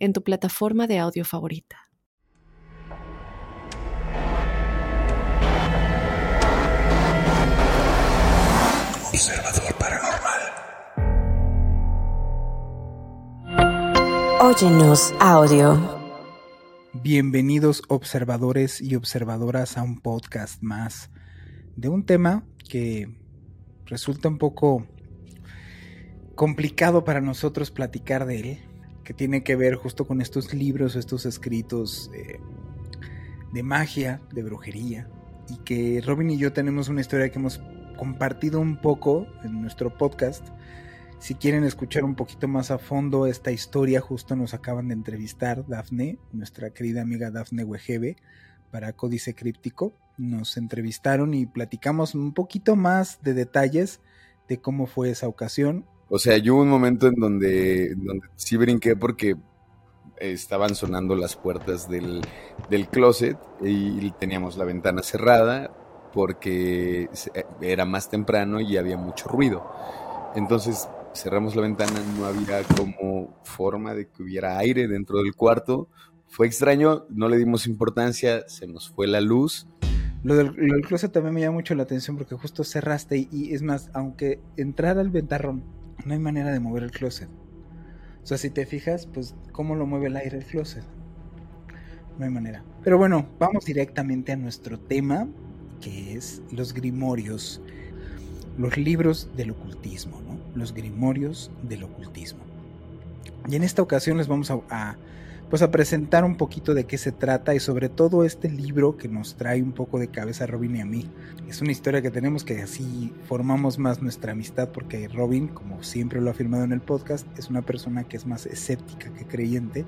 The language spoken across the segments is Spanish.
en tu plataforma de audio favorita. Observador Paranormal. Óyenos audio. Bienvenidos observadores y observadoras a un podcast más de un tema que resulta un poco complicado para nosotros platicar de él, que tiene que ver justo con estos libros, estos escritos eh, de magia, de brujería, y que Robin y yo tenemos una historia que hemos compartido un poco en nuestro podcast. Si quieren escuchar un poquito más a fondo esta historia, justo nos acaban de entrevistar Dafne, nuestra querida amiga Dafne Wegebe, para Códice Críptico. Nos entrevistaron y platicamos un poquito más de detalles de cómo fue esa ocasión. O sea, yo hubo un momento en donde, donde sí brinqué porque estaban sonando las puertas del, del closet y teníamos la ventana cerrada porque era más temprano y había mucho ruido. Entonces cerramos la ventana, no había como forma de que hubiera aire dentro del cuarto. Fue extraño, no le dimos importancia, se nos fue la luz. Lo del, closet también me llama mucho la atención porque justo cerraste y, y es más, aunque entrar al ventarrón, no hay manera de mover el closet. O sea, si te fijas, pues, ¿cómo lo mueve el aire el closet? No hay manera. Pero bueno, vamos directamente a nuestro tema, que es los grimorios, los libros del ocultismo, ¿no? Los grimorios del ocultismo. Y en esta ocasión les vamos a, pues a presentar un poquito de qué se trata y sobre todo este libro que nos trae un poco de cabeza a Robin y a mí. Es una historia que tenemos que así formamos más nuestra amistad porque Robin, como siempre lo ha afirmado en el podcast, es una persona que es más escéptica que creyente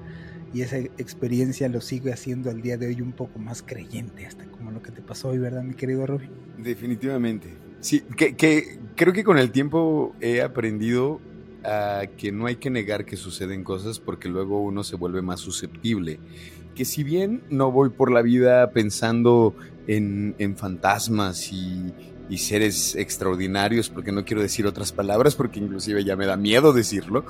y esa experiencia lo sigue haciendo al día de hoy un poco más creyente, hasta como lo que te pasó hoy, ¿verdad, mi querido Robin? Definitivamente. Sí, que, que creo que con el tiempo he aprendido a que no hay que negar que suceden cosas porque luego uno se vuelve más susceptible. Que si bien no voy por la vida pensando en, en fantasmas y, y seres extraordinarios, porque no quiero decir otras palabras, porque inclusive ya me da miedo decirlo.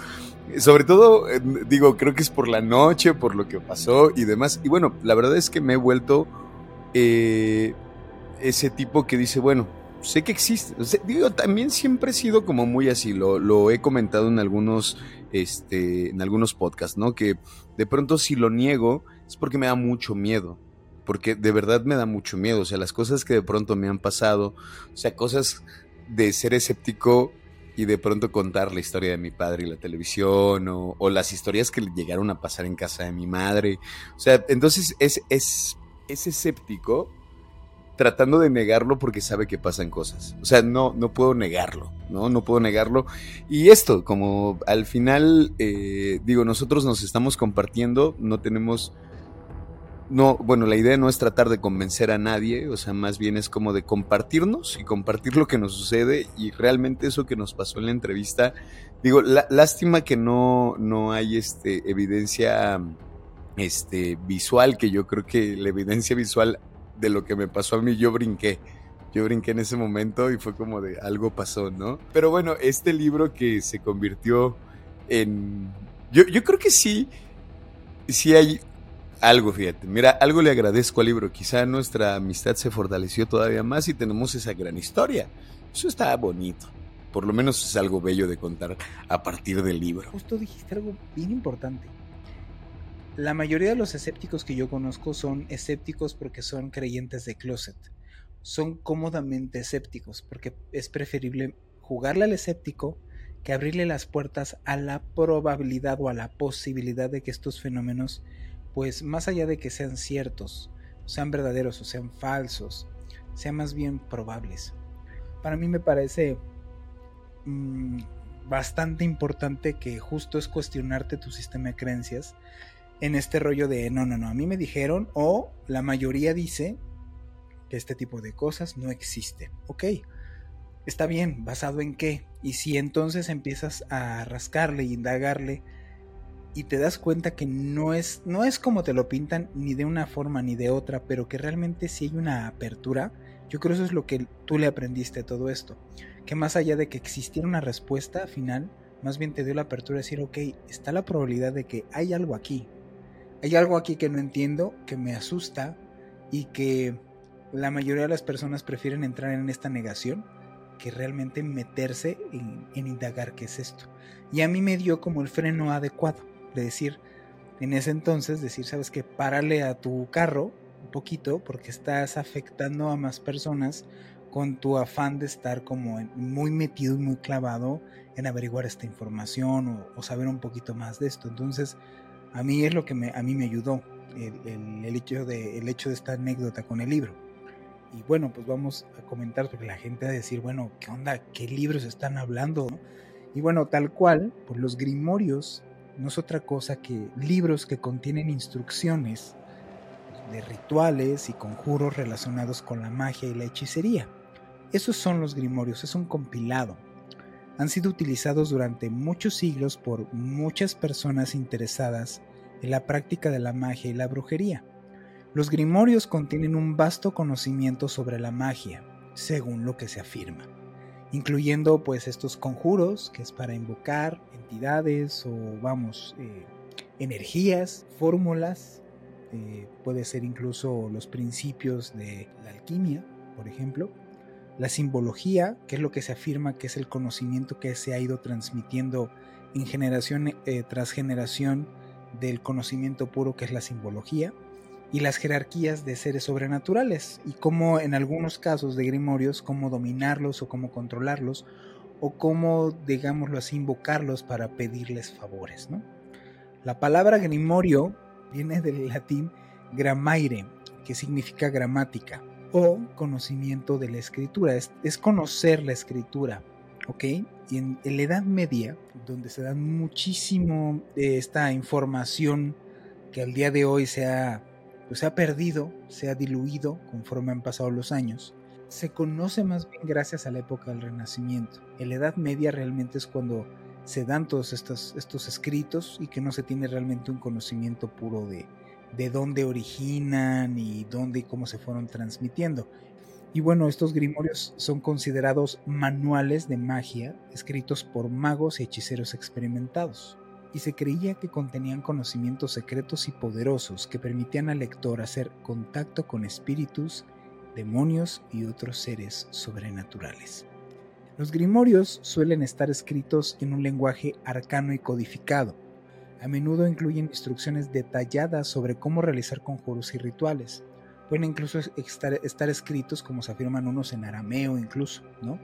Sobre todo, eh, digo, creo que es por la noche, por lo que pasó y demás. Y bueno, la verdad es que me he vuelto eh, ese tipo que dice, bueno, sé que existe. digo, también siempre he sido como muy así, lo, lo he comentado en algunos, este, en algunos podcasts, ¿no? Que de pronto si lo niego es porque me da mucho miedo porque de verdad me da mucho miedo, o sea, las cosas que de pronto me han pasado, o sea, cosas de ser escéptico y de pronto contar la historia de mi padre y la televisión, o, las historias que llegaron a pasar en casa de mi madre, o sea, entonces es, es, es escéptico tratando de negarlo porque sabe que pasan cosas. O sea, no, no puedo negarlo, ¿no? No puedo negarlo. Y esto, como al final, eh, digo, nosotros nos estamos compartiendo, no tenemos no, bueno, la idea no es tratar de convencer a nadie, o sea, más bien es como de compartirnos y compartir lo que nos sucede y realmente eso que nos pasó en la entrevista, digo, lástima que no, no hay este, evidencia este, visual, que yo creo que la evidencia visual de lo que me pasó a mí, yo brinqué. Yo brinqué en ese momento y fue como de algo pasó, ¿no? Pero bueno, este libro que se convirtió en... Yo, yo creo que sí, sí hay algo, fíjate. Mira, algo le agradezco al libro. Quizá nuestra amistad se fortaleció todavía más y tenemos esa gran historia. Eso está bonito. Por lo menos es algo bello de contar a partir del libro. Justo dijiste algo bien importante. La mayoría de los escépticos que yo conozco son escépticos porque son creyentes de closet. Son cómodamente escépticos porque es preferible jugarle al escéptico que abrirle las puertas a la probabilidad o a la posibilidad de que estos fenómenos pues más allá de que sean ciertos, sean verdaderos o sean falsos, sean más bien probables. Para mí me parece mm, bastante importante que justo es cuestionarte tu sistema de creencias en este rollo de no, no, no, a mí me dijeron o la mayoría dice que este tipo de cosas no existen. Ok, está bien, ¿basado en qué? Y si entonces empiezas a rascarle y indagarle y te das cuenta que no es, no es como te lo pintan ni de una forma ni de otra, pero que realmente sí hay una apertura, yo creo eso es lo que tú le aprendiste a todo esto. Que más allá de que existiera una respuesta final, más bien te dio la apertura de decir, ok, está la probabilidad de que hay algo aquí, hay algo aquí que no entiendo, que me asusta y que la mayoría de las personas prefieren entrar en esta negación que realmente meterse en, indagar qué es esto. Y a mí me dio como el freno adecuado de decir, en ese entonces, decir, sabes que párale a tu carro un poquito porque estás afectando a más personas con tu afán de estar como muy metido y muy clavado en averiguar esta información o, o saber un poquito más de esto. Entonces, a mí es lo que me, a mí me ayudó el, hecho de, el hecho de esta anécdota con el libro. Y bueno, pues vamos a comentar porque la gente va a decir, bueno, ¿qué onda? ¿Qué libros están hablando? Y bueno, tal cual, pues los grimorios no es otra cosa que libros que contienen instrucciones de rituales y conjuros relacionados con la magia y la hechicería. Esos son los grimorios, es un compilado han sido utilizados durante muchos siglos por muchas personas interesadas en la práctica de la magia y la brujería. Los grimorios contienen un vasto conocimiento sobre la magia, según lo que se afirma, incluyendo pues estos conjuros, que es para invocar entidades o vamos, eh, energías, fórmulas, eh, puede ser incluso los principios de la alquimia, por ejemplo, la simbología, que es lo que se afirma que es el conocimiento que se ha ido transmitiendo en generación eh, tras generación del conocimiento puro que es la simbología, y las jerarquías de seres sobrenaturales, y cómo en algunos casos de grimorios, cómo dominarlos o cómo controlarlos, o cómo, digámoslo así, invocarlos para pedirles favores. ¿no? La palabra grimorio viene del latín gramaire, que significa gramática, o conocimiento de la escritura, es, conocer la escritura, ¿ok? Y en, la Edad Media, donde se da muchísimo de esta información que al día de hoy se ha, pues, se ha perdido, se ha diluido conforme han pasado los años, se conoce más bien gracias a la época del Renacimiento. En la Edad Media realmente es cuando se dan todos estos, estos escritos y que no se tiene realmente un conocimiento puro de, de dónde originan y dónde y cómo se fueron transmitiendo. Y bueno, estos grimorios son considerados manuales de magia escritos por magos y hechiceros experimentados, y se creía que contenían conocimientos secretos y poderosos que permitían al lector hacer contacto con espíritus, demonios y otros seres sobrenaturales. Los grimorios suelen estar escritos en un lenguaje arcano y codificado, a menudo incluyen instrucciones detalladas sobre cómo realizar conjuros y rituales. Pueden incluso estar, escritos, como se afirman unos, en arameo incluso, ¿no?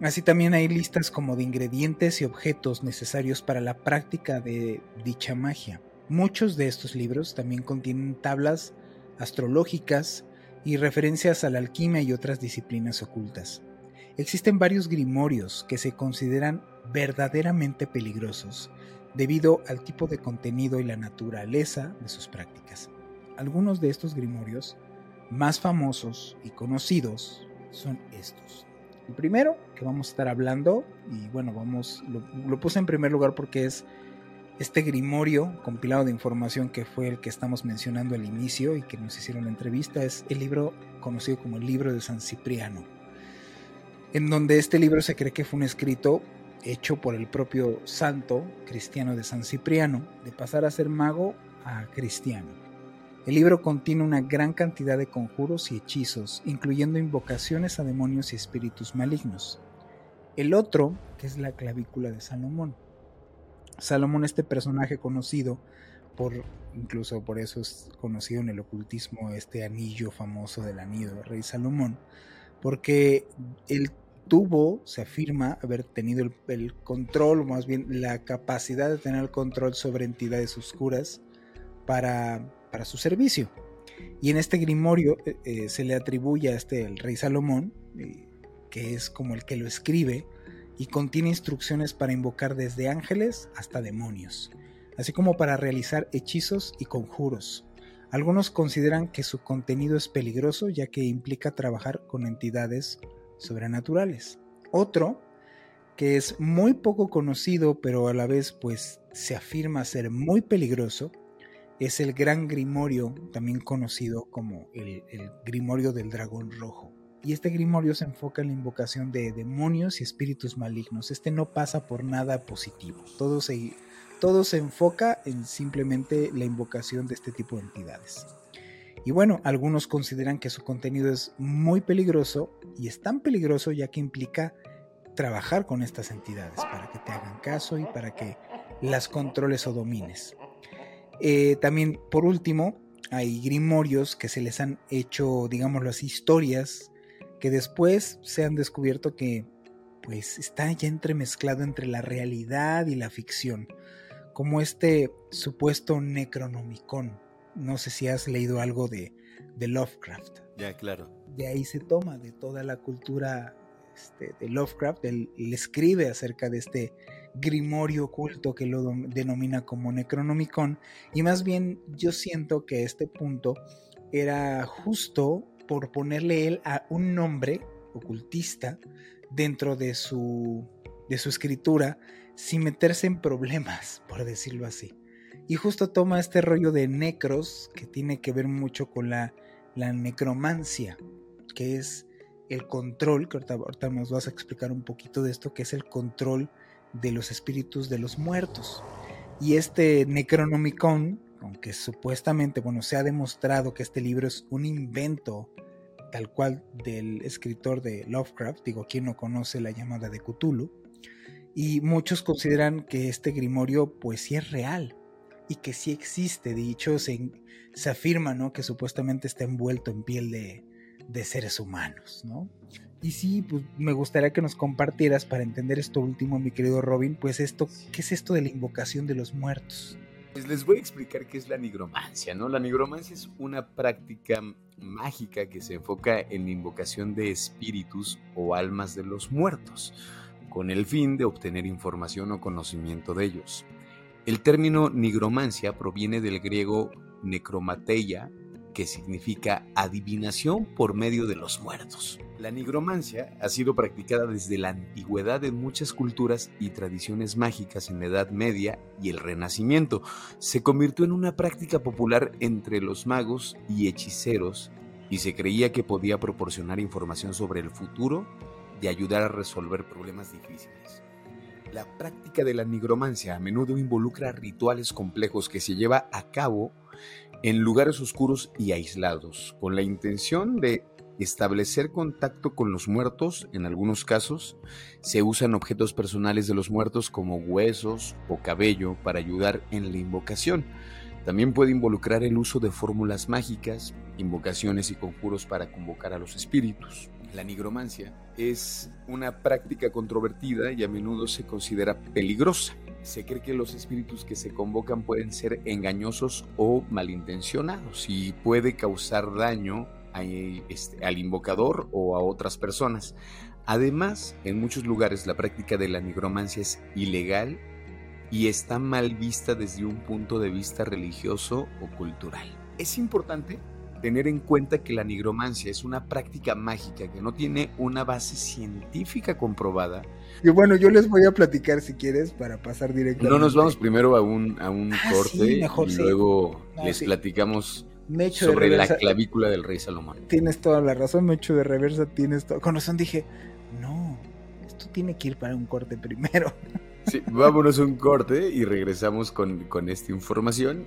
Así también hay listas como de ingredientes y objetos necesarios para la práctica de dicha magia. Muchos de estos libros también contienen tablas astrológicas y referencias a la alquimia y otras disciplinas ocultas. Existen varios grimorios que se consideran verdaderamente peligrosos debido al tipo de contenido y la naturaleza de sus prácticas. Algunos de estos grimorios más famosos y conocidos son estos. El primero que vamos a estar hablando, y bueno, vamos, lo, puse en primer lugar porque es este grimorio compilado de información que fue el que estamos mencionando al inicio y que nos hicieron la entrevista, es el libro conocido como el libro de San Cipriano, en donde este libro se cree que fue un escrito hecho por el propio santo cristiano de San Cipriano, de pasar a ser mago a cristiano. El libro contiene una gran cantidad de conjuros y hechizos, incluyendo invocaciones a demonios y espíritus malignos. El otro, que es la clavícula de Salomón. Salomón, este personaje conocido por, incluso por eso es conocido en el ocultismo, este anillo famoso del anillo del rey Salomón, porque él tuvo, se afirma, haber tenido el, control, o más bien la capacidad de tener el control sobre entidades oscuras para, para su servicio. Y en este grimorio eh, eh, se le atribuye a este el rey Salomón, eh, que es como el que lo escribe, y contiene instrucciones para invocar desde ángeles hasta demonios. así como para realizar hechizos y conjuros. Algunos consideran que su contenido es peligroso ya que implica trabajar con entidades sobrenaturales. Otro, que es muy poco conocido pero a la vez pues se afirma ser muy peligroso, es el Gran Grimorio, también conocido como el, Grimorio del Dragón Rojo. Y este Grimorio se enfoca en la invocación de demonios y espíritus malignos. Este no pasa por nada positivo. Todo se, todo se enfoca en simplemente la invocación de este tipo de entidades. Y bueno, algunos consideran que su contenido es muy peligroso y es tan peligroso ya que implica trabajar con estas entidades para que te hagan caso y para que las controles o domines. Eh, también, por último, hay grimorios que se les han hecho, digámoslo así, historias que después se han descubierto que pues está ya entremezclado entre la realidad y la ficción, como este supuesto Necronomicon. No sé si has leído algo de, de Lovecraft. Ya, claro. De ahí se toma de toda la cultura este, de Lovecraft, él, escribe acerca de este grimorio oculto que lo denomina como Necronomicon, y más bien yo siento que este punto era justo por ponerle él a un nombre ocultista dentro de su, de su escritura sin meterse en problemas, por decirlo así. Y justo toma este rollo de necros que tiene que ver mucho con la, la necromancia, que es el control, que ahorita, nos vas a explicar un poquito de esto, que es el control de los espíritus de los muertos. Y este Necronomicon, aunque supuestamente, bueno, se ha demostrado que este libro es un invento tal cual del escritor de Lovecraft, digo, quien no conoce la llamada de Cthulhu, y muchos consideran que este grimorio pues sí es real y que sí existe, de hecho se, afirma, ¿no? Que supuestamente está envuelto en piel de, de seres humanos, ¿no? Y sí, pues me gustaría que nos compartieras para entender esto último, mi querido Robin, pues esto, ¿qué es esto de la invocación de los muertos? Pues les voy a explicar qué es la nigromancia, ¿no? La nigromancia es una práctica mágica que se enfoca en la invocación de espíritus o almas de los muertos, con el fin de obtener información o conocimiento de ellos. El término nigromancia proviene del griego necromateia, que significa adivinación por medio de los muertos. La nigromancia ha sido practicada desde la antigüedad en muchas culturas y tradiciones mágicas en la Edad Media y el Renacimiento. Se convirtió en una práctica popular entre los magos y hechiceros y se creía que podía proporcionar información sobre el futuro y ayudar a resolver problemas difíciles. La práctica de la nigromancia a menudo involucra rituales complejos que se lleva a cabo en lugares oscuros y aislados, con la intención de establecer contacto con los muertos. En algunos casos se usan objetos personales de los muertos como huesos o cabello para ayudar en la invocación. También puede involucrar el uso de fórmulas mágicas, invocaciones y conjuros para convocar a los espíritus. La nigromancia es una práctica controvertida y a menudo se considera peligrosa se cree que los espíritus que se convocan pueden ser engañosos o malintencionados y puede causar daño este, al invocador o a otras personas. Además, en muchos lugares la práctica de la nigromancia es ilegal y está mal vista desde un punto de vista religioso o cultural. Es importante tener en cuenta que la nigromancia es una práctica mágica que no tiene una base científica comprobada. Y bueno, yo les voy a platicar si quieres para pasar directamente. No nos vamos primero a un, a un ah, corte y luego les platicamos sobre la clavícula del rey Salomón. Tienes toda la razón, me echo de reversa, tienes todo. Con razón dije, no, esto tiene que ir para un corte primero. Sí, vámonos a un corte y regresamos con, con esta información.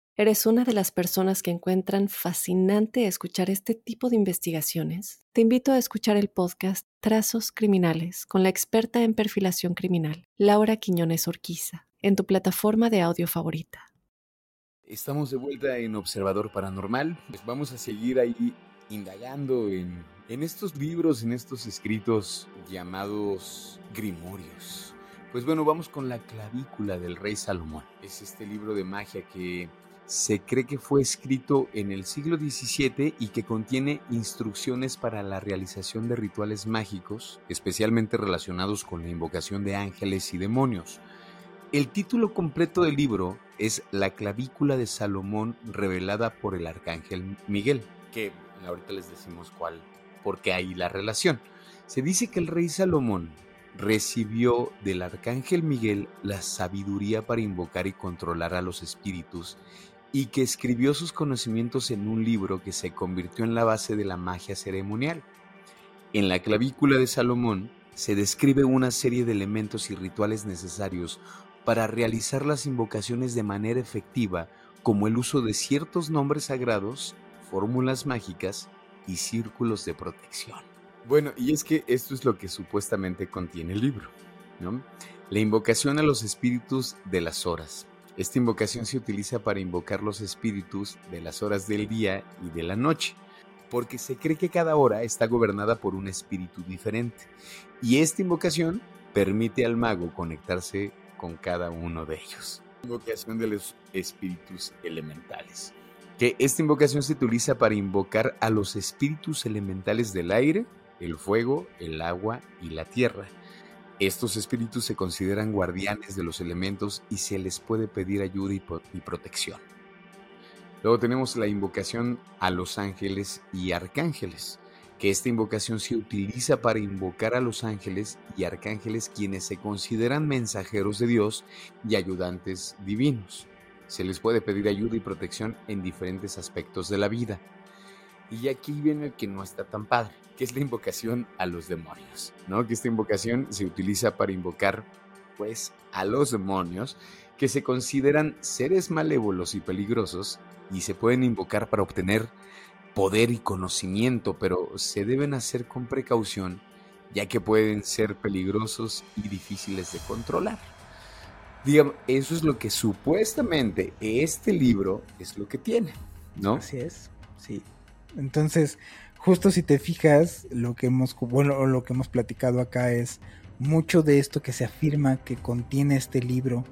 ¿Eres una de las personas que encuentran fascinante escuchar este tipo de investigaciones? Te invito a escuchar el podcast Trazos Criminales con la experta en perfilación criminal, Laura Quiñones Orquiza, en tu plataforma de audio favorita. Estamos de vuelta en Observador Paranormal. Pues vamos a seguir ahí indagando en, En estos libros, en estos escritos llamados Grimorios, pues bueno, vamos con la clavícula del rey Salomón. Es este libro de magia que se cree que fue escrito en el siglo XVII y que contiene instrucciones para la realización de rituales mágicos, especialmente relacionados con la invocación de ángeles y demonios. El título completo del libro es La clavícula de Salomón revelada por el arcángel Miguel, que ahorita les decimos cuál, porque hay la relación. Se dice que el rey Salomón recibió del arcángel Miguel la sabiduría para invocar y controlar a los espíritus y que escribió sus conocimientos en un libro que se convirtió en la base de la magia ceremonial. En la clavícula de Salomón se describe una serie de elementos y rituales necesarios para realizar las invocaciones de manera efectiva, como el uso de ciertos nombres sagrados, fórmulas mágicas y círculos de protección. Bueno, y es que esto es lo que supuestamente contiene el libro, ¿no? La invocación a los espíritus de las horas. Esta invocación se utiliza para invocar los espíritus de las horas del día y de la noche, porque se cree que cada hora está gobernada por un espíritu diferente. Y esta invocación permite al mago conectarse con cada uno de ellos. Invocación de los espíritus elementales. Que esta invocación se utiliza para invocar a los espíritus elementales del aire, el fuego, el agua y la tierra. Estos espíritus se consideran guardianes de los elementos y se les puede pedir ayuda y, protección. Luego tenemos la invocación a los ángeles y arcángeles que esta invocación se utiliza para invocar a los ángeles y arcángeles quienes se consideran mensajeros de Dios y ayudantes divinos. Se les puede pedir ayuda y protección en diferentes aspectos de la vida. Y aquí viene el que no está tan padre, que es la invocación a los demonios, ¿no? Que esta invocación se utiliza para invocar pues a los demonios que se consideran seres malévolos y peligrosos y se pueden invocar para obtener poder y conocimiento, pero se deben hacer con precaución, ya que pueden ser peligrosos y difíciles de controlar. Digamos, eso es lo que supuestamente este libro es lo que tiene, ¿no? Así es, sí. Entonces, justo si te fijas, lo que hemos, bueno, lo que hemos platicado acá es mucho de esto que se afirma que contiene este libro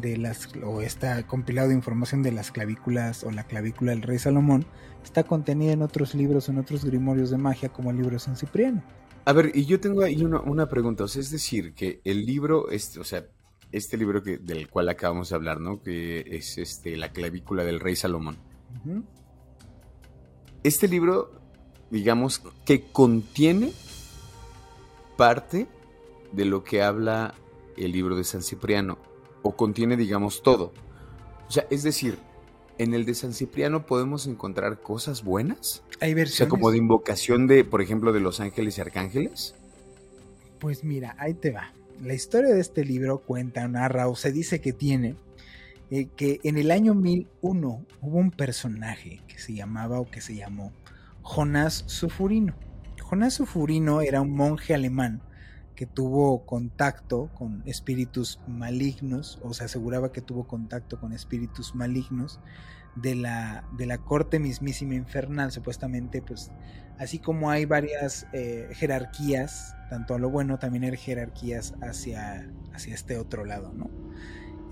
de las o está compilado de información de las clavículas o la clavícula del rey Salomón está contenida en otros libros, en otros grimorios de magia como el libro de San Cipriano. A ver, y yo tengo ahí una, pregunta, es decir, que el libro, este, o sea, este libro que, del cual acabamos de hablar, ¿no? Que es este, la clavícula del rey Salomón. Este libro, digamos, que contiene parte de lo que habla el libro de San Cipriano o contiene, digamos, todo. O sea, es decir, en el de San Cipriano podemos encontrar cosas buenas. Hay versiones. O sea, como de invocación de, por ejemplo, de los ángeles y arcángeles. Pues mira, ahí te va. La historia de este libro cuenta, narra o se dice que tiene eh, que en el año 1001 hubo un personaje que se llamaba o que se llamó Jonás Sufurino. Jonás Sufurino era un monje alemán que tuvo contacto con espíritus malignos, o se aseguraba que tuvo contacto con espíritus malignos de la, de la corte mismísima infernal, supuestamente, pues así como hay varias eh, jerarquías, tanto a lo bueno, también hay jerarquías hacia, hacia este otro lado, ¿no?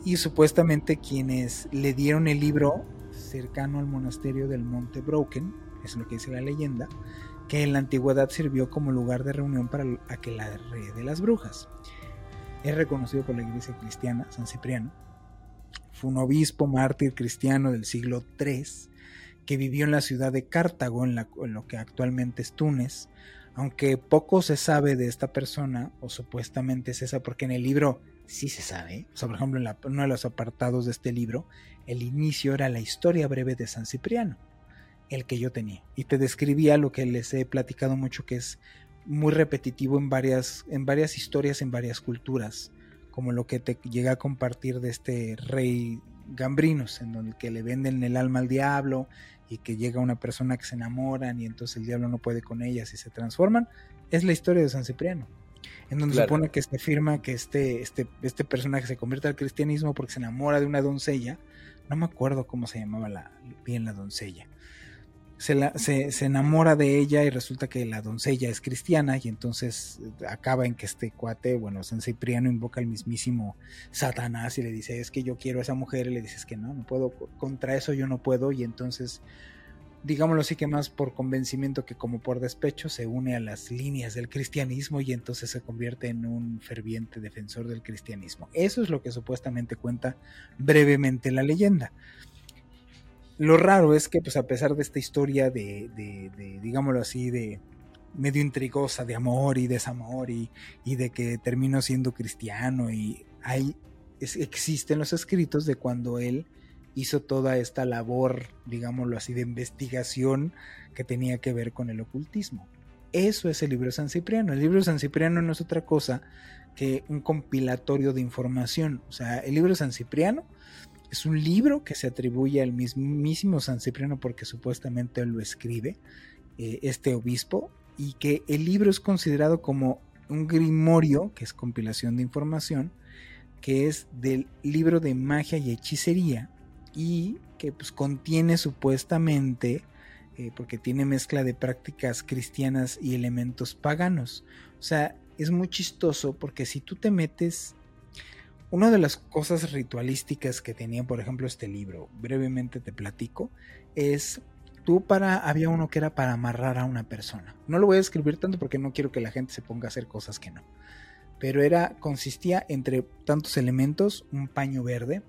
Y supuestamente quienes le dieron el libro cercano al monasterio del Monte Broken, es lo que dice la leyenda, que en la antigüedad sirvió como lugar de reunión para aquelarre de las brujas. Es reconocido por la iglesia cristiana, San Cipriano. Fue un obispo mártir cristiano del siglo III que vivió en la ciudad de Cartago, en, lo que actualmente es Túnez. Aunque poco se sabe de esta persona, o supuestamente es esa, porque en el libro sí se sabe. O sea, por ejemplo, en uno de los apartados de este libro, el inicio era la historia breve de San Cipriano el que yo tenía. Y te describía lo que les he platicado mucho, que es muy repetitivo en varias, en varias historias, en varias culturas, como lo que te llega a compartir de este rey Gambrinos, en donde que le venden el alma al diablo y que llega una persona que se enamoran y entonces el diablo no puede con ellas y se transforman, es la historia de San Cipriano, en donde se supone que se afirma que este, este, este personaje se convierte al cristianismo porque se enamora de una doncella, no me acuerdo cómo se llamaba la, bien la doncella, se, la, se, se, enamora de ella y resulta que la doncella es cristiana y entonces acaba en que este cuate, bueno, San Cipriano invoca al mismísimo Satanás y le dice, es que yo quiero a esa mujer y le dices que no, no puedo, contra eso yo no puedo y entonces, digámoslo así que más por convencimiento que como por despecho, se une a las líneas del cristianismo y entonces se convierte en un ferviente defensor del cristianismo. Eso es lo que supuestamente cuenta brevemente la leyenda. Lo raro es que, pues, a pesar de esta historia de, digámoslo así, de medio intrigosa de amor y desamor y, y de que terminó siendo cristiano y hay, existen los escritos de cuando él hizo toda esta labor, digámoslo así, de investigación que tenía que ver con el ocultismo. Eso es el libro San Cipriano. El libro de San Cipriano no es otra cosa que un compilatorio de información. O sea, el libro San Cipriano es un libro que se atribuye al mismísimo San Cipriano porque supuestamente lo escribe, eh, este obispo, y que el libro es considerado como un grimorio, que es compilación de información, que es del libro de magia y hechicería, y que pues contiene supuestamente, eh, porque tiene mezcla de prácticas cristianas y elementos paganos. O sea, es muy chistoso porque si tú te metes una de las cosas ritualísticas que tenía, por ejemplo, este libro, brevemente te platico, es tú para, había uno que era para amarrar a una persona. No lo voy a escribir tanto porque no quiero que la gente se ponga a hacer cosas que no. Pero era, consistía entre tantos elementos, un paño verde,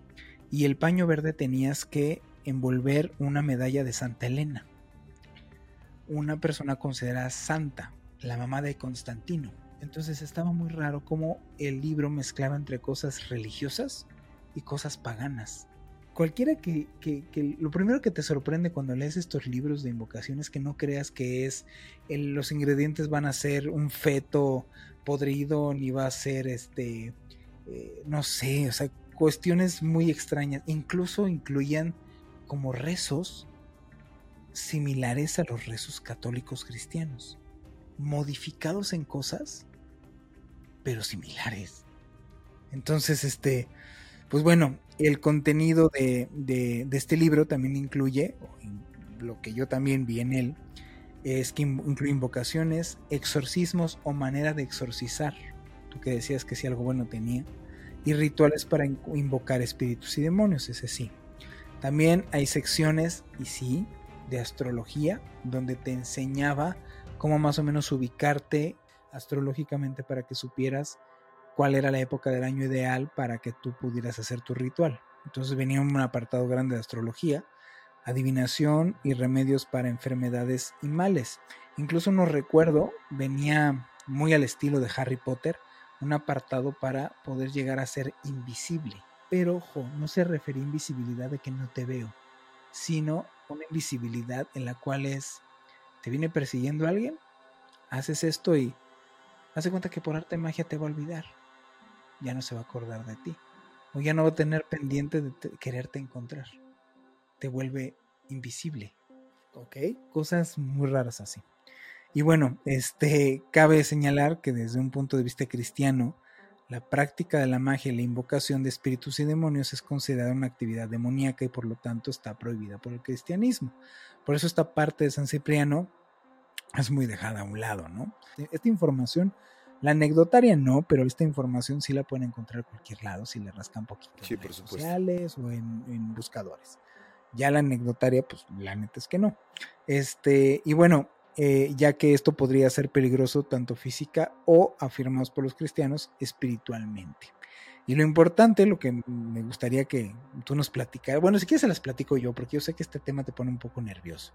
y el paño verde tenías que envolver una medalla de Santa Elena. Una persona considerada santa, la mamá de Constantino. Entonces estaba muy raro cómo el libro mezclaba entre cosas religiosas y cosas paganas. Cualquiera que, lo primero que te sorprende cuando lees estos libros de invocación es que no creas que es los ingredientes van a ser un feto podrido ni va a ser este eh, no sé, o sea, cuestiones muy extrañas. Incluso incluían como rezos similares a los rezos católicos cristianos, modificados en cosas pero similares. Entonces, este, pues bueno, el contenido de, este libro también incluye, lo que yo también vi en él, es que incluye invocaciones, exorcismos o manera de exorcizar. Tú que decías que si algo bueno tenía. Y rituales para invocar espíritus y demonios, ese sí. También hay secciones, y sí, de astrología, donde te enseñaba cómo más o menos ubicarte astrológicamente para que supieras cuál era la época del año ideal para que tú pudieras hacer tu ritual. Entonces venía un apartado grande de astrología, adivinación y remedios para enfermedades y males. Incluso no recuerdo, venía muy al estilo de Harry Potter, un apartado para poder llegar a ser invisible. Pero ojo, no se refería a invisibilidad de que no te veo, sino una invisibilidad en la cual es, te viene persiguiendo alguien, haces esto y Hace cuenta que por arte de magia te va a olvidar. Ya no se va a acordar de ti. O ya no va a tener pendiente de quererte encontrar. Te vuelve invisible. ¿Ok? Cosas muy raras así. Y bueno, este cabe señalar que desde un punto de vista cristiano, la práctica de la magia y la invocación de espíritus y demonios es considerada una actividad demoníaca y por lo tanto está prohibida por el cristianismo. Por eso esta parte de San Cipriano es muy dejada a un lado, ¿no? Esta información, la anecdotaria no, pero esta información sí la pueden encontrar en cualquier lado si le rascan poquito sí, en redes sociales o en, buscadores. Ya la anecdotaria, pues la neta es que no. Este, y bueno, eh, ya que esto podría ser peligroso tanto física o, afirmados por los cristianos, espiritualmente. Y lo importante, lo que me gustaría que tú nos platicaras, bueno, si quieres se las platico yo, porque yo sé que este tema te pone un poco nervioso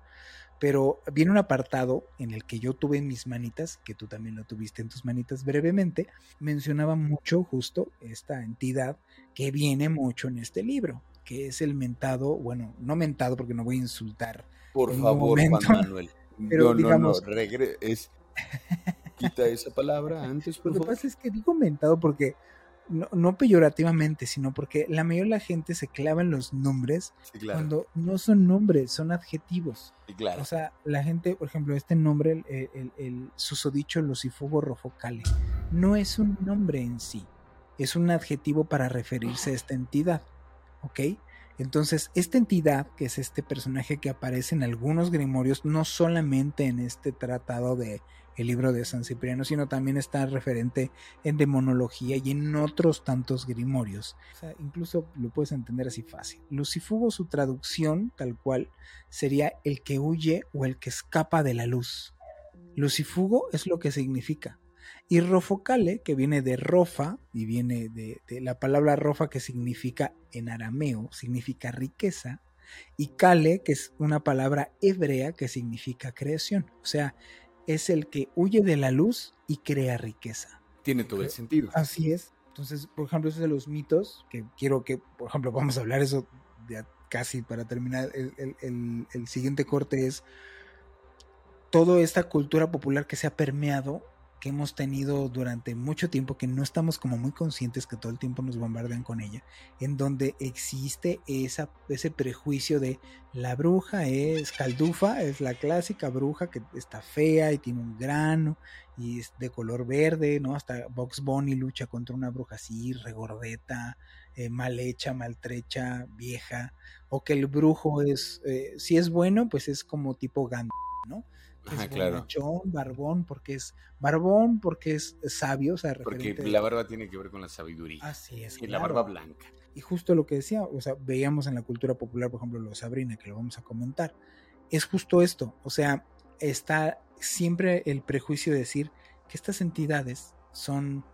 pero viene un apartado en el que yo tuve en mis manitas, que tú también lo tuviste en tus manitas brevemente, mencionaba mucho justo esta entidad que viene mucho en este libro, que es el mentado, bueno, no mentado porque no voy a insultar. Por favor, Juan Manuel. Pero no, digamos, no, regre es quita esa palabra antes, por Lo que pasa es que digo mentado porque no, peyorativamente, sino porque la mayoría de la gente se clava en los nombres cuando no son nombres, son adjetivos. O sea, la gente, por ejemplo, este nombre, el, el, susodicho Lucifogo rofocale, no es un nombre en sí, es un adjetivo para referirse a esta entidad. ¿Ok? Entonces, esta entidad, que es este personaje que aparece en algunos grimorios, no solamente en este tratado de el libro de San Cipriano, sino también está referente en demonología y en otros tantos grimorios. Incluso lo puedes entender así fácil. Lucifugo, su traducción tal cual, sería el que huye o el que escapa de la luz. Lucifugo es lo que significa. Y rofocale, que viene de rofa y viene de, de la palabra rofa que significa en arameo, significa riqueza, y kale, que es una palabra hebrea que significa creación. O sea, es el que huye de la luz y crea riqueza. Tiene todo el sentido. Así es. Entonces, por ejemplo, esos de los mitos, que quiero que, por ejemplo, vamos a hablar eso ya casi para terminar. El, el siguiente corte es toda esta cultura popular que se ha permeado hemos tenido durante mucho tiempo, que no estamos como muy conscientes que todo el tiempo nos bombardean con ella, en donde existe esa, ese prejuicio de la bruja es caldufa, es la clásica bruja que está fea y tiene un grano y es de color verde, ¿no? Hasta Box Bunny lucha contra una bruja así, regordeta, eh, mal hecha, maltrecha, vieja, o que el brujo es, eh, si es bueno, pues es como tipo Gandhi, ¿no? es claro. barbón, porque es barbón, porque es sabio, o sea, Porque la barba tiene que ver con la sabiduría. Así es. Y la barba blanca. Y justo lo que decía, o sea, veíamos en la cultura popular, por ejemplo, lo de Sabrina, que lo vamos a comentar, es justo esto, o sea, está siempre el prejuicio de decir que estas entidades son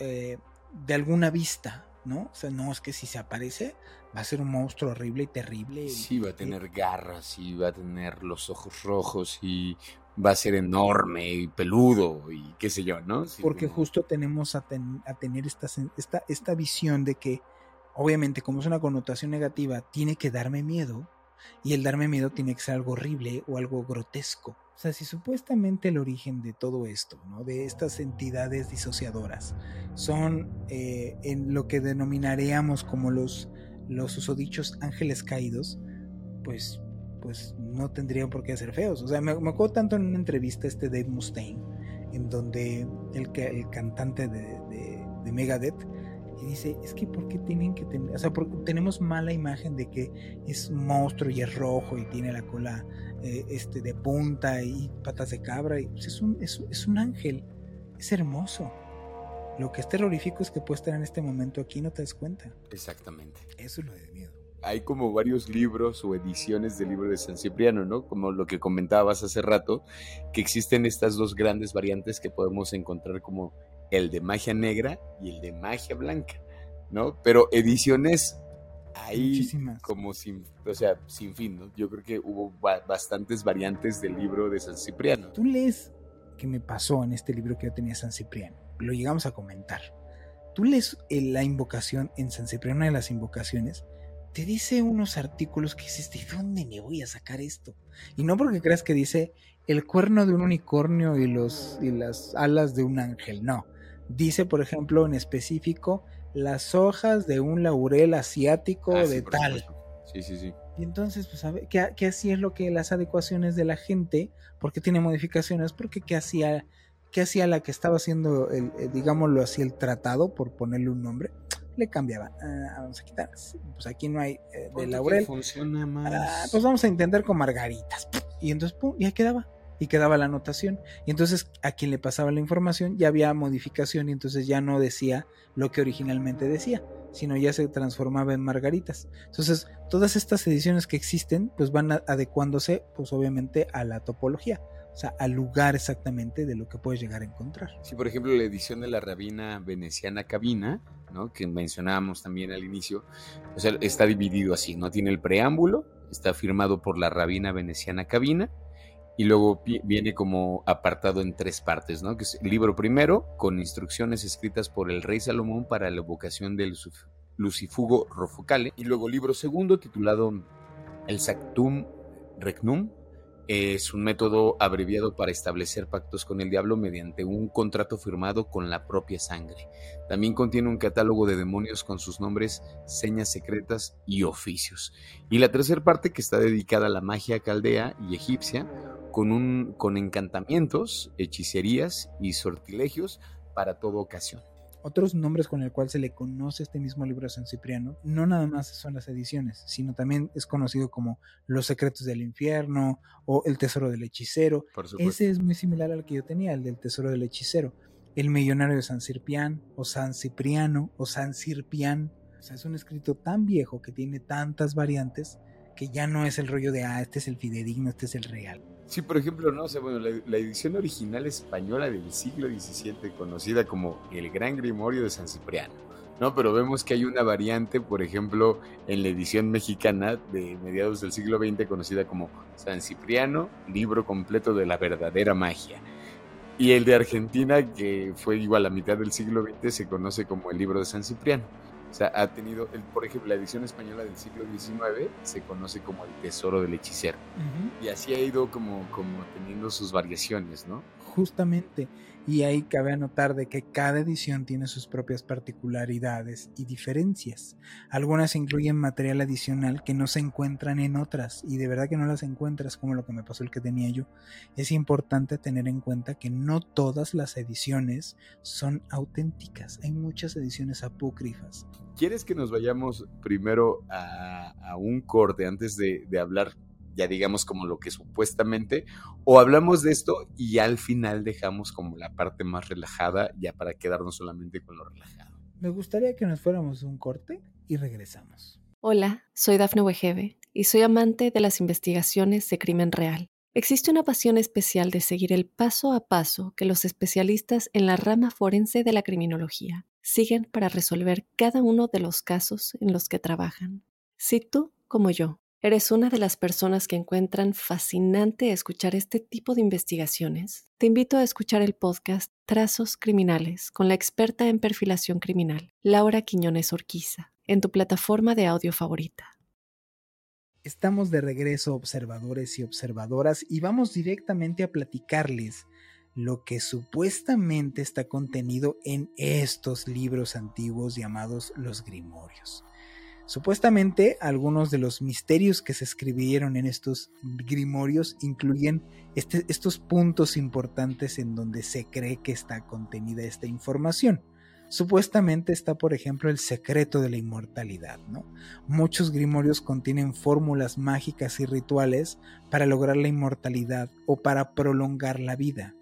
eh, de alguna vista, ¿no? O sea, no es que si se aparece va a ser un monstruo horrible y terrible. Sí, va a tener garras y va a tener los ojos rojos y va a ser enorme y peludo y qué sé yo, ¿no? Porque justo tenemos a, tener esta, esta, esta visión de que, obviamente, como es una connotación negativa, tiene que darme miedo y el darme miedo tiene que ser algo horrible o algo grotesco. O sea, si supuestamente el origen de todo esto, ¿no? de estas entidades disociadoras, son eh, en lo que denominaríamos como los, los usodichos ángeles caídos, pues, pues no tendrían por qué ser feos. O sea, me, acuerdo tanto en una entrevista este Dave Mustaine, en donde el, el cantante de, de, de Megadeth y dice, es que ¿por qué tienen que tener, o sea, porque tenemos mala imagen de que es un monstruo y es rojo y tiene la cola eh, este, de punta y patas de cabra. Y, pues, es, un, es, un ángel, es hermoso. Lo que es terrorífico es que puede estar en este momento aquí y no te das cuenta. Exactamente. Eso es lo de miedo. Hay como varios libros o ediciones del libro de San Cipriano, ¿no? Como lo que comentabas hace rato, que existen estas dos grandes variantes que podemos encontrar como el de magia negra y el de magia blanca, ¿no? Pero ediciones ahí como sin, o sea, sin fin, ¿no? Yo creo que hubo bastantes variantes del libro de San Cipriano. Tú lees qué me pasó en este libro que yo tenía San Cipriano, lo llegamos a comentar. Tú lees la invocación en San Cipriano, una de las invocaciones, te dice unos artículos que dices, ¿de dónde me voy a sacar esto? Y no porque creas que dice el cuerno de un unicornio y, los, y las alas de un ángel, no. Dice, por ejemplo, en específico, las hojas de un laurel asiático ah, de tal. Sí, sí, sí. Y entonces, pues, ¿qué, ¿qué, así es lo que las adecuaciones de la gente? porque tiene modificaciones? Porque ¿qué hacía, qué hacía la que estaba haciendo, el, digámoslo así, el tratado, por ponerle un nombre? Le cambiaba. Ah, vamos a quitar. Pues aquí no hay eh, de laurel. Funciona más. Ah, pues vamos a intentar con margaritas. Y entonces, pum, ya quedaba y quedaba la anotación. Y entonces a quien le pasaba la información ya había modificación y entonces ya no decía lo que originalmente decía, sino ya se transformaba en margaritas. Entonces, todas estas ediciones que existen, pues van adecuándose, pues obviamente a la topología. O sea, al lugar exactamente de lo que puedes llegar a encontrar. Sí, por ejemplo, la edición de la rabina veneciana Cabina, ¿no? que mencionábamos también al inicio, o sea, está dividido así, ¿no? Tiene el preámbulo, está firmado por la rabina veneciana Cabina, y luego viene como apartado en tres partes, ¿no? Que es libro primero, con instrucciones escritas por el rey Salomón para la evocación del Lucifugo Rofocale, y luego libro segundo, titulado El Sactum Regnum, es un método abreviado para establecer pactos con el diablo mediante un contrato firmado con la propia sangre. También contiene un catálogo de demonios con sus nombres, señas secretas y oficios. Y la tercera parte que está dedicada a la magia caldea y egipcia, con, un, con encantamientos, hechicerías y sortilegios para toda ocasión. Otros nombres con el cual se le conoce este mismo libro de San Cipriano, no nada más son las ediciones, sino también es conocido como Los secretos del infierno o El tesoro del hechicero. Ese es muy similar al que yo tenía, el del tesoro del hechicero. El millonario de San Ciprián o San Cipriano o San Cirpián. O sea, es un escrito tan viejo que tiene tantas variantes que ya no es el rollo de, ah, este es el fidedigno, este es el real. Sí, por ejemplo, no, o bueno, la, edición original española del siglo XVII, conocida como el Gran Grimorio de San Cipriano, ¿no? Pero vemos que hay una variante, por ejemplo, en la edición mexicana de mediados del siglo XX, conocida como San Cipriano, libro completo de la verdadera magia. Y el de Argentina, que fue igual a mitad del siglo XX, se conoce como el libro de San Cipriano. O sea, ha tenido, el, por ejemplo, la edición española del siglo XIX se conoce como el Tesoro del Hechicero. Y así ha ido como, como teniendo sus variaciones, ¿no? Justamente. Y ahí cabe anotar de que cada edición tiene sus propias particularidades y diferencias. Algunas incluyen material adicional que no se encuentran en otras y de verdad que no las encuentras como lo que me pasó el que tenía yo. Es importante tener en cuenta que no todas las ediciones son auténticas. Hay muchas ediciones apócrifas. ¿Quieres que nos vayamos primero a, un corte antes de, de hablar ya digamos como lo que supuestamente, o hablamos de esto y al final dejamos como la parte más relajada ya para quedarnos solamente con lo relajado. Me gustaría que nos fuéramos un corte y regresamos. Hola, soy Dafne Wegebe y soy amante de las investigaciones de crimen real. Existe una pasión especial de seguir el paso a paso que los especialistas en la rama forense de la criminología siguen para resolver cada uno de los casos en los que trabajan. Si tú, como yo, ¿Eres una de las personas que encuentran fascinante escuchar este tipo de investigaciones? Te invito a escuchar el podcast Trazos Criminales con la experta en perfilación criminal, Laura Quiñones Orquiza, en tu plataforma de audio favorita. Estamos de regreso, observadores y observadoras, y vamos directamente a platicarles lo que supuestamente está contenido en estos libros antiguos llamados los Grimorios. Supuestamente algunos de los misterios que se escribieron en estos grimorios incluyen este, estos puntos importantes en donde se cree que está contenida esta información. Supuestamente está, por ejemplo, el secreto de la inmortalidad, ¿no? Muchos grimorios contienen fórmulas mágicas y rituales para lograr la inmortalidad o para prolongar la vida.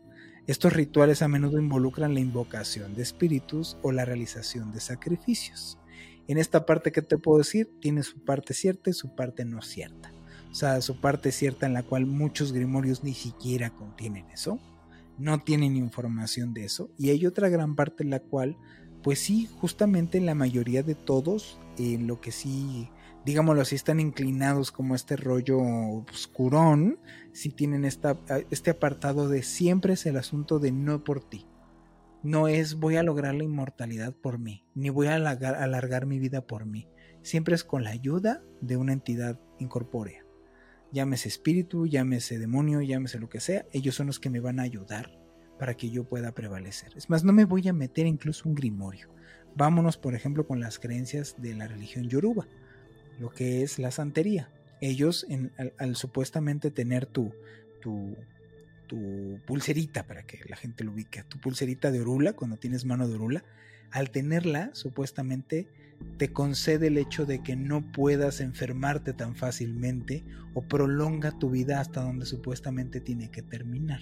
Estos rituales a menudo involucran la invocación de espíritus o la realización de sacrificios. En esta parte que te puedo decir, tiene su parte cierta y su parte no cierta. O sea, su parte cierta en la cual muchos grimorios ni siquiera contienen eso, no tienen información de eso, y hay otra gran parte en la cual, pues sí, justamente la mayoría de todos, en lo que sí, digámoslo así, están inclinados como este rollo oscurón, sí tienen esta, este apartado de siempre es el asunto de no por ti no es voy a lograr la inmortalidad por mí, ni voy a alargar, mi vida por mí. Siempre es con la ayuda de una entidad incorpórea. Llámese espíritu, llámese demonio, llámese lo que sea, ellos son los que me van a ayudar para que yo pueda prevalecer. Es más, no me voy a meter incluso un grimorio. Vámonos, por ejemplo, con las creencias de la religión yoruba, lo que es la santería. Ellos, al, supuestamente tener tu, tu, tu pulserita para que la gente lo ubique, tu pulserita de orula, cuando tienes mano de orula, al tenerla, supuestamente te concede el hecho de que no puedas enfermarte tan fácilmente o prolonga tu vida hasta donde supuestamente tiene que terminar.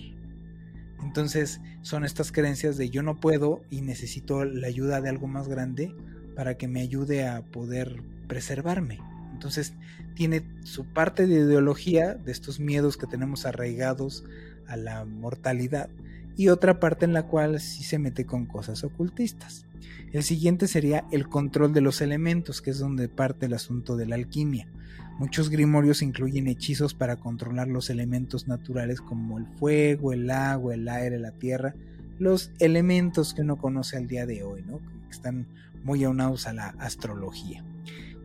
Entonces son estas creencias de yo no puedo y necesito la ayuda de algo más grande para que me ayude a poder preservarme. Entonces tiene su parte de ideología de estos miedos que tenemos arraigados a la mortalidad y otra parte en la cual sí se mete con cosas ocultistas. El siguiente sería el control de los elementos, que es donde parte el asunto de la alquimia. Muchos grimorios incluyen hechizos para controlar los elementos naturales como el fuego, el agua, el aire, la tierra, los elementos que uno conoce al día de hoy, ¿no? que están muy aunados a la astrología.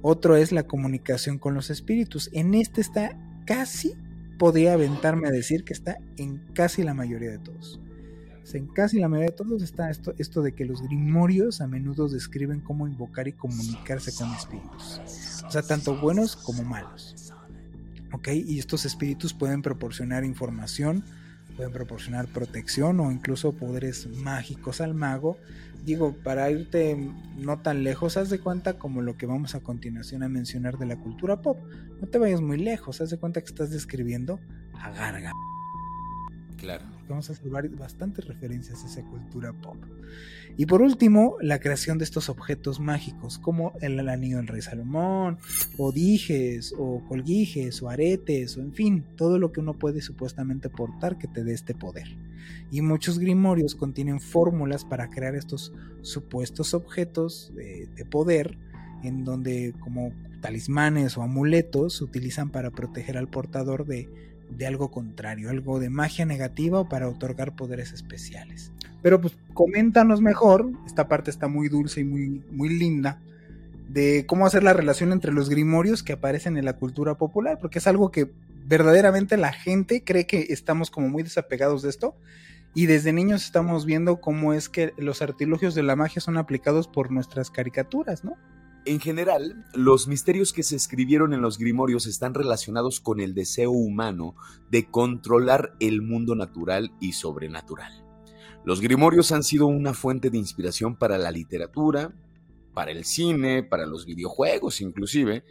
Otro es la comunicación con los espíritus. En este está casi podría aventarme a decir que está en casi la mayoría de todos. en casi la mayoría de todos está esto, esto de que los grimorios a menudo describen cómo invocar y comunicarse con espíritus. O sea, tanto buenos como malos. ¿Ok? Y estos espíritus pueden proporcionar información pueden proporcionar protección o incluso poderes mágicos al mago. Digo, para irte no tan lejos, haz de cuenta como lo que vamos a continuación a mencionar de la cultura pop. No te vayas muy lejos, haz de cuenta que estás describiendo a Garga. Claro. Vamos a hacer bastantes referencias a esa cultura pop. Y por último, la creación de estos objetos mágicos, como el anillo del rey Salomón, o dijes, o colguijes, o aretes, o en fin, todo lo que uno puede supuestamente portar que te dé este poder. Y muchos grimorios contienen fórmulas para crear estos supuestos objetos de poder, en donde como talismanes o amuletos se utilizan para proteger al portador de de algo contrario, algo de magia negativa o para otorgar poderes especiales. Pero pues coméntanos mejor, esta parte está muy dulce y muy, muy linda, de cómo hacer la relación entre los grimorios que aparecen en la cultura popular, porque es algo que verdaderamente la gente cree que estamos como muy desapegados de esto. Y desde niños estamos viendo cómo es que los artilugios de la magia son aplicados por nuestras caricaturas, ¿no? En general, los misterios que se escribieron en los grimorios están relacionados con el deseo humano de controlar el mundo natural y sobrenatural. Los grimorios han sido una fuente de inspiración para la literatura, para el cine, para los videojuegos inclusive,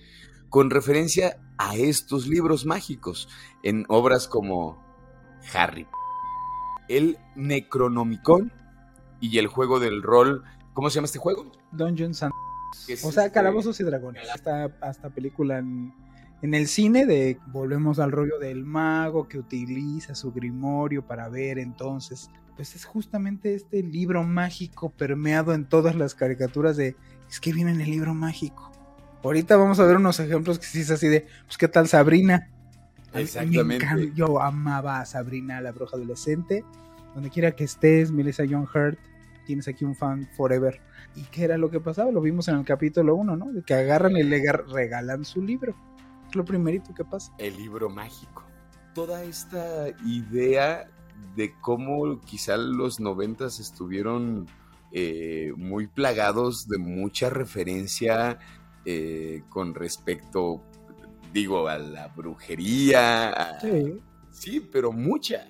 con referencia a estos libros mágicos en obras como Harry, el Necronomicon y el juego del rol. ¿Cómo se llama este juego? Dungeons and o sea, Calabozos y Dragones. Hasta, hasta película en, el cine de volvemos al rollo del mago que utiliza su grimorio para ver entonces. Pues es justamente este libro mágico permeado en todas las caricaturas de es que viene en el libro mágico. Ahorita vamos a ver unos ejemplos que sí es así de, pues qué tal Sabrina. Exactamente. Yo amaba a Sabrina, la bruja adolescente. Donde quiera que estés, Melissa John Hurt, tienes aquí un fan forever. ¿Y qué era lo que pasaba? Lo vimos en el capítulo 1, ¿no? De que agarran y le regalan su libro. Es lo primerito que pasa. El libro mágico. Toda esta idea de cómo quizá los noventas estuvieron eh, muy plagados de mucha referencia eh, con respecto, digo, a la brujería. Sí. Sí, pero mucha.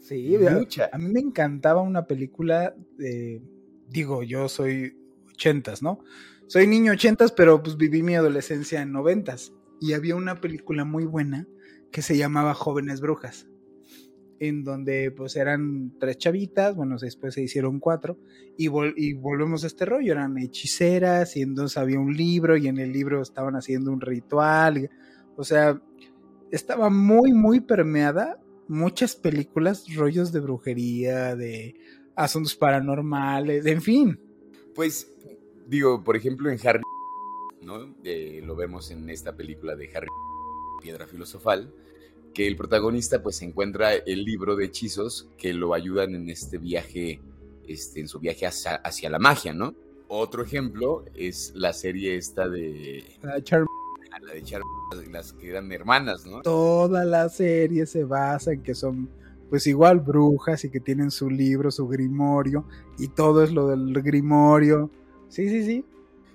Sí, mucha. A, mí me encantaba una película de, digo, yo soy ochentas, ¿no? Soy niño ochentas, pero pues viví mi adolescencia en noventas. Y había una película muy buena que se llamaba Jóvenes Brujas, en donde pues eran tres chavitas, bueno, después se hicieron cuatro, y, y volvemos a este rollo, eran hechiceras, y entonces había un libro, y en el libro estaban haciendo un ritual, o sea, estaba muy, muy permeada muchas películas, rollos de brujería, de asuntos paranormales, en fin. Pues digo, por ejemplo, en Harry, ¿no? Eh, lo vemos en esta película de Harry, Piedra Filosofal, que el protagonista pues encuentra el libro de hechizos que lo ayudan en este viaje, este, en su viaje hacia, la magia, ¿no? Otro ejemplo es la serie esta de... La, la de Char las que eran hermanas, ¿no? Toda la serie se basa en que son pues igual brujas y que tienen su libro, su grimorio, y todo es lo del grimorio. Sí, sí, sí.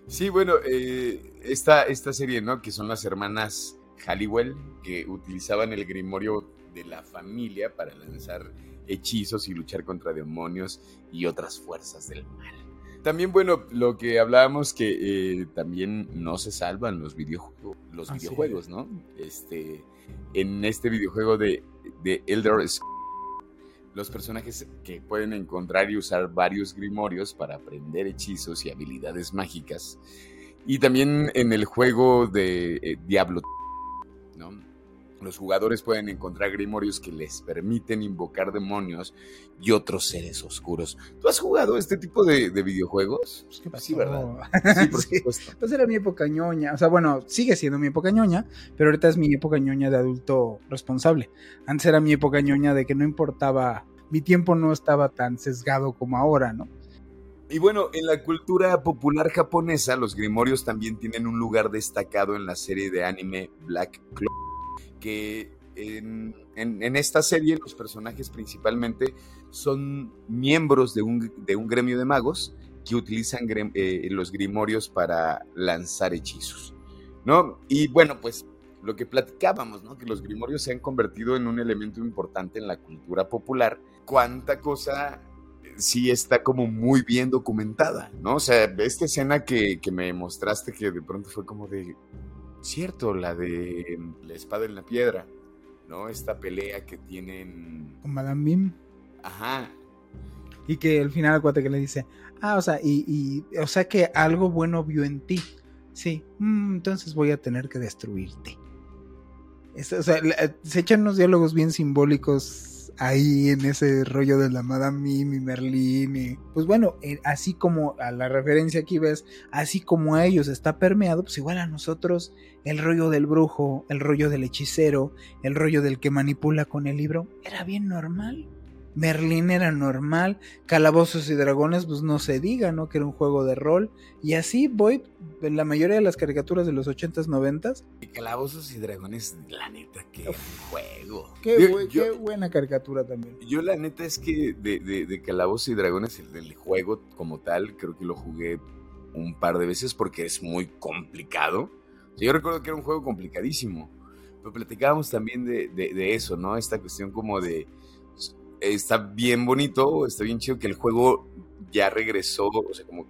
Sí, bueno, eh, esta, esta serie, ¿no? Que son las hermanas Halliwell, que utilizaban el grimorio de la familia para lanzar hechizos y luchar contra demonios y otras fuerzas del mal. También, bueno, lo que hablábamos que eh, también no se salvan los videojuegos, los videojuegos, ¿no? Este, en este videojuego de, de Elder Scrolls los personajes que pueden encontrar y usar varios grimorios para aprender hechizos y habilidades mágicas. Y también en el juego de eh, Diablo. Los jugadores pueden encontrar grimorios que les permiten invocar demonios y otros seres oscuros. ¿Tú has jugado este tipo de, videojuegos? Pues, sí, ¿verdad? Sí, por supuesto. Pues era mi época ñoña. O sea, bueno, sigue siendo mi época ñoña, pero ahorita es mi época ñoña de adulto responsable. Antes era mi época ñoña de que no importaba, mi tiempo no estaba tan sesgado como ahora, ¿no? Y bueno, en la cultura popular japonesa, los grimorios también tienen un lugar destacado en la serie de anime Black Clover que en, esta serie los personajes principalmente son miembros de un, gremio de magos que utilizan eh, los grimorios para lanzar hechizos, ¿no? Y bueno, pues lo que platicábamos, ¿no? Que los grimorios se han convertido en un elemento importante en la cultura popular. ¿Cuánta cosa sí está como muy bien documentada, ¿no? O sea, esta escena que, que me mostraste que de pronto fue como de, cierto, la de la espada en la piedra, ¿no? Esta pelea que tienen... Con Madame Mim. Ajá. Y que al final acuérdate que le dice, ah, o sea, y, y, o sea que algo bueno vio en ti. Sí, mm, entonces voy a tener que destruirte. o sea, se echan unos diálogos bien simbólicos ahí en ese rollo de la Madame Mim y Merlín. Y, pues bueno, eh, así como a la referencia aquí ves, así como a ellos está permeado, pues igual a nosotros el rollo del brujo, el rollo del hechicero, el rollo del que manipula con el libro, era bien normal. Merlín era normal, Calabozos y Dragones, pues no se diga, ¿no? Que era un juego de rol. Y así voy en la mayoría de las caricaturas de los 80s, 90s. Y Calabozos y Dragones, la neta, qué juego. Qué, qué, buena caricatura también. Yo la neta es que de, de, de Calabozos y Dragones, el del juego como tal, creo que lo jugué un par de veces porque es muy complicado. yo recuerdo que era un juego complicadísimo. Pero platicábamos también de, de eso, ¿no? Esta cuestión como de está bien bonito, está bien chido que el juego ya regresó, o sea, como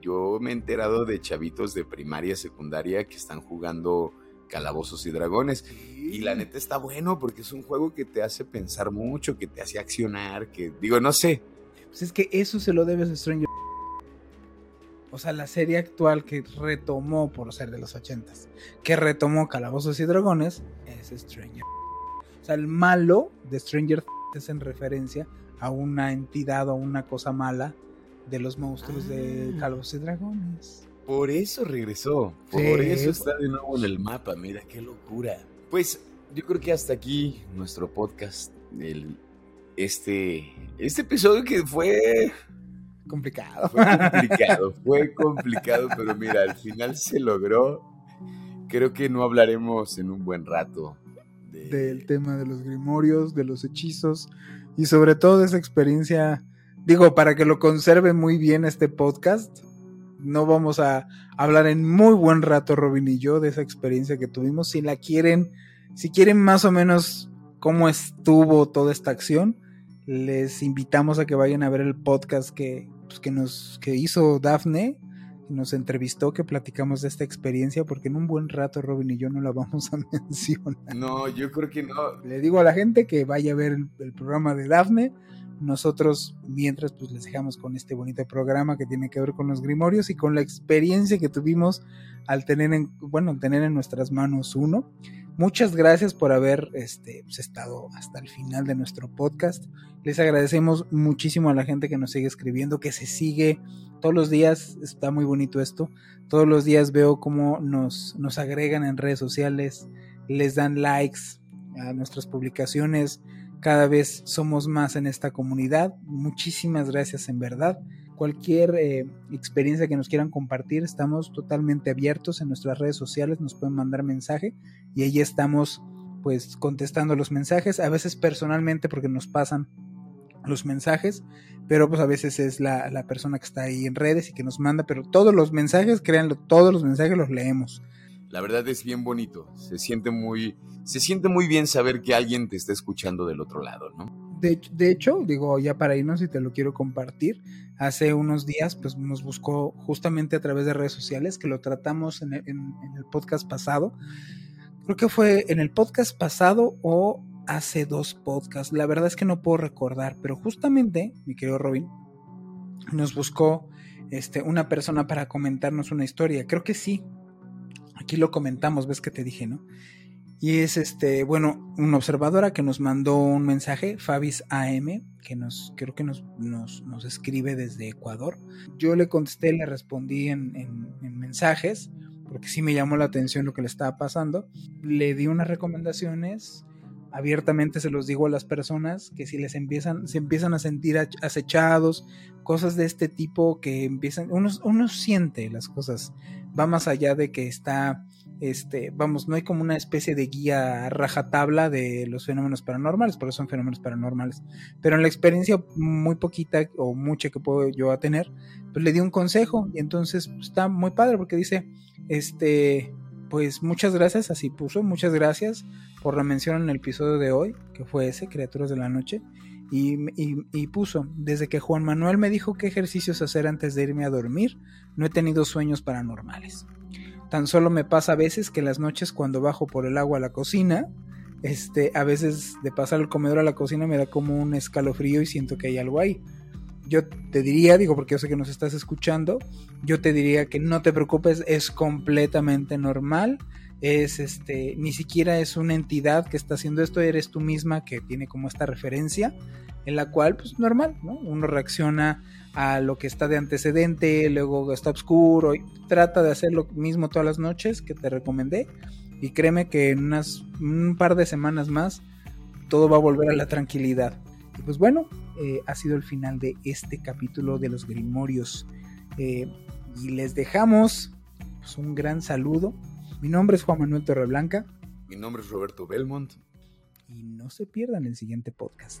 yo me he enterado de chavitos de primaria, secundaria que están jugando calabozos y dragones. Y la neta está bueno porque es un juego que te hace pensar mucho, que te hace accionar, que digo, no sé. Pues es que eso se lo debes a Stranger o sea, la serie actual que retomó, por ser de los ochentas, que retomó Calabozos y Dragones, es Stranger. O sea, el malo de Stranger es en referencia a una entidad o una cosa mala de los monstruos de ah. Calvos y Dragones. Por eso regresó, por eso está de nuevo en el mapa, mira qué locura. Pues yo creo que hasta aquí nuestro podcast, el, este, este episodio que fue complicado. Fue complicado, fue complicado, pero mira, al final se logró. Creo que no hablaremos en un buen rato del tema de los grimorios, de los hechizos y sobre todo de esa experiencia, digo, para que lo conserve muy bien este podcast. No vamos a hablar en muy buen rato Robin y yo de esa experiencia que tuvimos. Si la quieren, si quieren más o menos cómo estuvo toda esta acción, les invitamos a que vayan a ver el podcast que, pues, nos que hizo Dafne nos entrevistó, que platicamos de esta experiencia, porque en un buen rato Robin y yo no la vamos a mencionar. No, yo creo que no. Le digo a la gente que vaya a ver el, programa de Dafne. Nosotros, mientras, pues les dejamos con este bonito programa que tiene que ver con los grimorios y con la experiencia que tuvimos al tener en, bueno, tener en nuestras manos uno. Muchas gracias por haber este, pues, estado hasta el final de nuestro podcast. Les agradecemos muchísimo a la gente que nos sigue escribiendo, que se sigue todos los días, está muy bonito esto, todos los días veo cómo nos, agregan en redes sociales, les dan likes a nuestras publicaciones, cada vez somos más en esta comunidad, muchísimas gracias en verdad. Cualquier eh, experiencia que nos quieran compartir, estamos totalmente abiertos en nuestras redes sociales, nos pueden mandar mensaje y ahí estamos pues contestando los mensajes, a veces personalmente porque nos pasan los mensajes, pero pues a veces es la, la, persona que está ahí en redes y que nos manda, pero todos los mensajes, créanlo, todos los mensajes los leemos. La verdad es bien bonito, se siente muy, se siente muy bien saber que alguien te está escuchando del otro lado, ¿no? De, de hecho, digo, ya para irnos y te lo quiero compartir, hace unos días pues nos buscó justamente a través de redes sociales, que lo tratamos en en el podcast pasado, creo que fue en el podcast pasado o hace dos podcasts. La verdad es que no puedo recordar, pero justamente, mi querido Robin, nos buscó este, una persona para comentarnos una historia. Creo que sí. Aquí lo comentamos, ves que te dije, ¿no? Y es este, bueno, una observadora que nos mandó un mensaje, Fabis AM, que nos, creo que nos, nos, nos escribe desde Ecuador. Yo le contesté, le respondí en, en, en mensajes, porque sí me llamó la atención lo que le estaba pasando. Le di unas recomendaciones, abiertamente se los digo a las personas que si les empiezan, se empiezan a sentir acechados, cosas de este tipo que empiezan, uno, uno siente las cosas, va más allá de que está, este, vamos, no hay como una especie de guía rajatabla de los fenómenos paranormales, porque son fenómenos paranormales, pero en la experiencia muy poquita o mucha que puedo yo tener, pues le di un consejo y entonces pues, está muy padre porque dice, este, pues muchas gracias, así puso, muchas gracias por la mención en el episodio de hoy, que fue ese, Criaturas de la Noche. Y, y, puso, desde que Juan Manuel me dijo qué ejercicios hacer antes de irme a dormir, no he tenido sueños paranormales. Tan solo me pasa a veces que las noches cuando bajo por el agua a la cocina, este, a veces de pasar el comedor a la cocina me da como un escalofrío y siento que hay algo ahí yo te diría, digo porque yo sé que nos estás escuchando, yo te diría que no te preocupes, es completamente normal, es este, ni siquiera es una entidad que está haciendo esto, eres tú misma que tiene como esta referencia, en la cual, pues normal, ¿no? Uno reacciona a lo que está de antecedente, luego está oscuro, y trata de hacer lo mismo todas las noches que te recomendé, y créeme que en unas, un par de semanas más todo va a volver a la tranquilidad. Y pues bueno, eh, ha sido el final de este capítulo de los Grimorios. Eh, y les dejamos pues, un gran saludo. Mi nombre es Juan Manuel Torreblanca. Mi nombre es Roberto Belmont. Y no se pierdan el siguiente podcast.